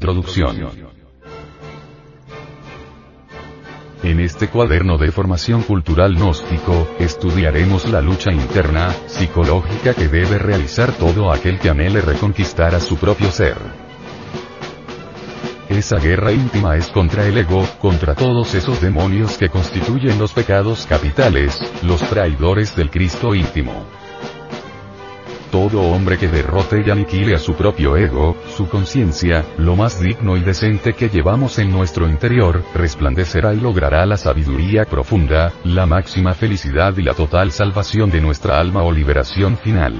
Introducción. En este cuaderno de formación cultural gnóstico, estudiaremos la lucha interna, psicológica que debe realizar todo aquel que anhele reconquistar a su propio ser. Esa guerra íntima es contra el ego, contra todos esos demonios que constituyen los pecados capitales, los traidores del Cristo íntimo. Todo hombre que derrote y aniquile a su propio ego, su conciencia, lo más digno y decente que llevamos en nuestro interior, resplandecerá y logrará la sabiduría profunda, la máxima felicidad y la total salvación de nuestra alma o liberación final.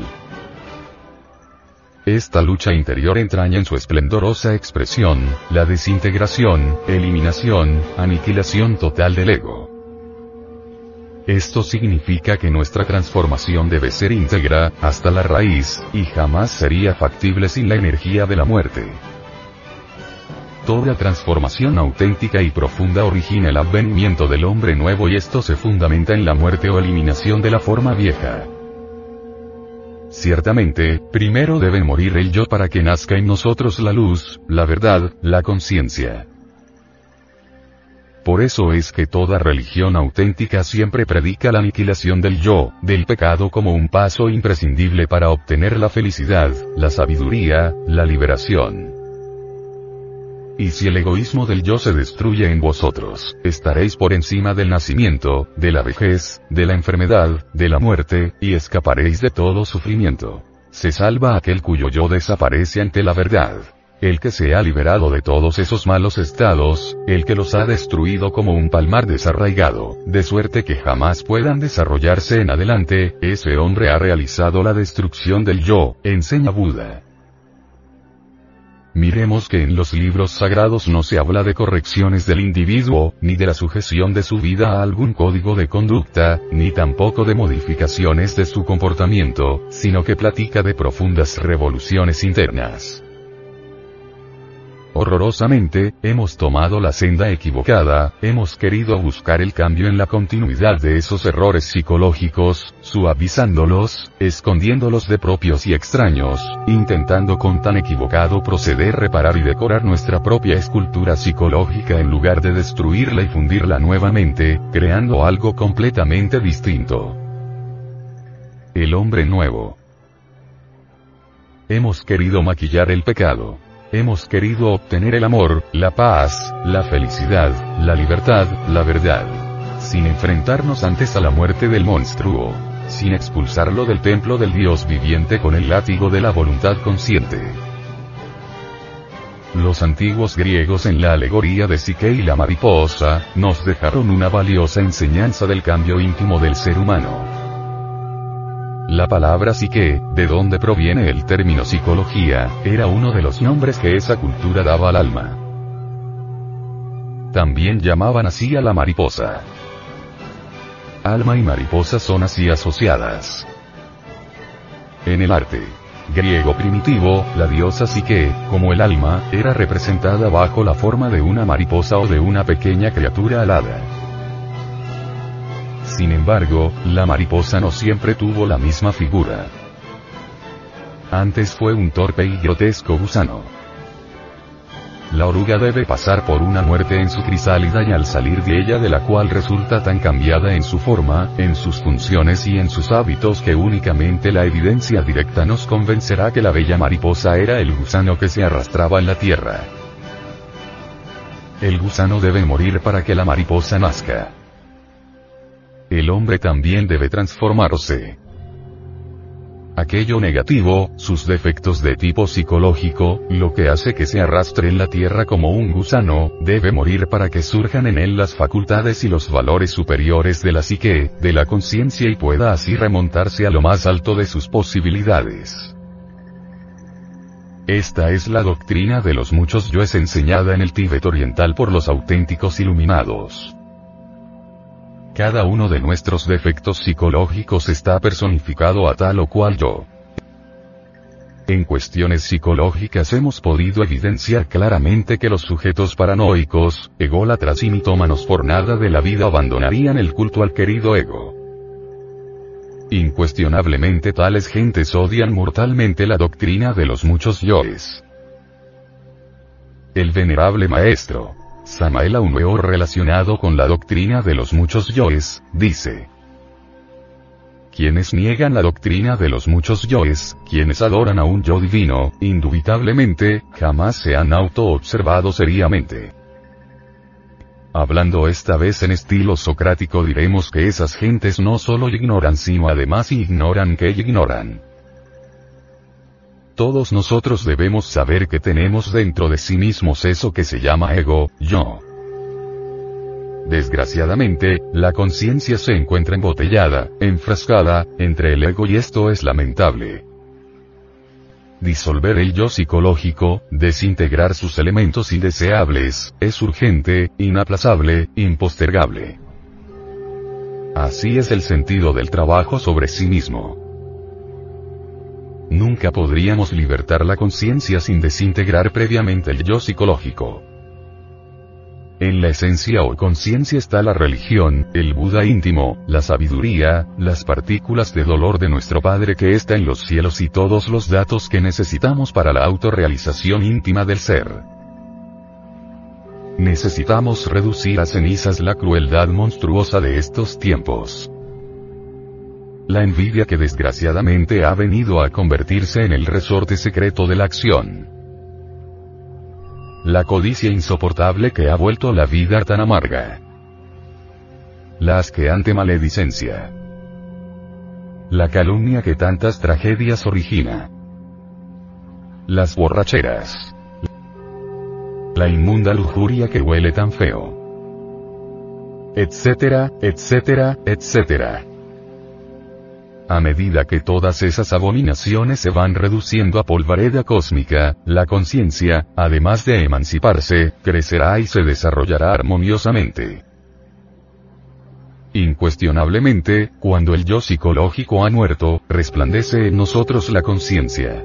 Esta lucha interior entraña en su esplendorosa expresión, la desintegración, eliminación, aniquilación total del ego. Esto significa que nuestra transformación debe ser íntegra, hasta la raíz, y jamás sería factible sin la energía de la muerte. Toda transformación auténtica y profunda origina el advenimiento del hombre nuevo y esto se fundamenta en la muerte o eliminación de la forma vieja. Ciertamente, primero debe morir el yo para que nazca en nosotros la luz, la verdad, la conciencia. Por eso es que toda religión auténtica siempre predica la aniquilación del yo, del pecado como un paso imprescindible para obtener la felicidad, la sabiduría, la liberación. Y si el egoísmo del yo se destruye en vosotros, estaréis por encima del nacimiento, de la vejez, de la enfermedad, de la muerte, y escaparéis de todo sufrimiento. Se salva aquel cuyo yo desaparece ante la verdad el que se ha liberado de todos esos malos estados, el que los ha destruido como un palmar desarraigado, de suerte que jamás puedan desarrollarse en adelante, ese hombre ha realizado la destrucción del yo, enseña Buda. Miremos que en los libros sagrados no se habla de correcciones del individuo, ni de la sujeción de su vida a algún código de conducta, ni tampoco de modificaciones de su comportamiento, sino que platica de profundas revoluciones internas. Horrorosamente, hemos tomado la senda equivocada, hemos querido buscar el cambio en la continuidad de esos errores psicológicos, suavizándolos, escondiéndolos de propios y extraños, intentando con tan equivocado proceder reparar y decorar nuestra propia escultura psicológica en lugar de destruirla y fundirla nuevamente, creando algo completamente distinto. El hombre nuevo. Hemos querido maquillar el pecado Hemos querido obtener el amor, la paz, la felicidad, la libertad, la verdad. Sin enfrentarnos antes a la muerte del monstruo. Sin expulsarlo del templo del Dios viviente con el látigo de la voluntad consciente. Los antiguos griegos en la alegoría de Psique y la mariposa, nos dejaron una valiosa enseñanza del cambio íntimo del ser humano. La palabra psique, de donde proviene el término psicología, era uno de los nombres que esa cultura daba al alma. También llamaban así a la mariposa. Alma y mariposa son así asociadas. En el arte griego primitivo, la diosa Psique, como el alma, era representada bajo la forma de una mariposa o de una pequeña criatura alada. Sin embargo, la mariposa no siempre tuvo la misma figura. Antes fue un torpe y grotesco gusano. La oruga debe pasar por una muerte en su crisálida y al salir de ella de la cual resulta tan cambiada en su forma, en sus funciones y en sus hábitos que únicamente la evidencia directa nos convencerá que la bella mariposa era el gusano que se arrastraba en la tierra. El gusano debe morir para que la mariposa nazca el hombre también debe transformarse. Aquello negativo, sus defectos de tipo psicológico, lo que hace que se arrastre en la tierra como un gusano, debe morir para que surjan en él las facultades y los valores superiores de la psique, de la conciencia y pueda así remontarse a lo más alto de sus posibilidades. Esta es la doctrina de los muchos yoes enseñada en el Tíbet oriental por los auténticos iluminados. Cada uno de nuestros defectos psicológicos está personificado a tal o cual yo. En cuestiones psicológicas hemos podido evidenciar claramente que los sujetos paranoicos, ególatras y mitómanos por nada de la vida abandonarían el culto al querido ego. Incuestionablemente tales gentes odian mortalmente la doctrina de los muchos yoes. El venerable maestro, Samael Weor relacionado con la doctrina de los muchos yoes, dice. Quienes niegan la doctrina de los muchos yoes, quienes adoran a un yo divino, indubitablemente, jamás se han auto-observado seriamente. Hablando esta vez en estilo socrático diremos que esas gentes no solo ignoran sino además ignoran que ignoran. Todos nosotros debemos saber que tenemos dentro de sí mismos eso que se llama ego, yo. Desgraciadamente, la conciencia se encuentra embotellada, enfrascada, entre el ego y esto es lamentable. Disolver el yo psicológico, desintegrar sus elementos indeseables, es urgente, inaplazable, impostergable. Así es el sentido del trabajo sobre sí mismo. Nunca podríamos libertar la conciencia sin desintegrar previamente el yo psicológico. En la esencia o conciencia está la religión, el Buda íntimo, la sabiduría, las partículas de dolor de nuestro Padre que está en los cielos y todos los datos que necesitamos para la autorrealización íntima del ser. Necesitamos reducir a cenizas la crueldad monstruosa de estos tiempos. La envidia que desgraciadamente ha venido a convertirse en el resorte secreto de la acción la codicia insoportable que ha vuelto la vida tan amarga. La asqueante maledicencia. La calumnia que tantas tragedias origina. Las borracheras. La inmunda lujuria que huele tan feo. Etcétera, etcétera, etcétera. A medida que todas esas abominaciones se van reduciendo a polvareda cósmica, la conciencia, además de emanciparse, crecerá y se desarrollará armoniosamente. Incuestionablemente, cuando el yo psicológico ha muerto, resplandece en nosotros la conciencia.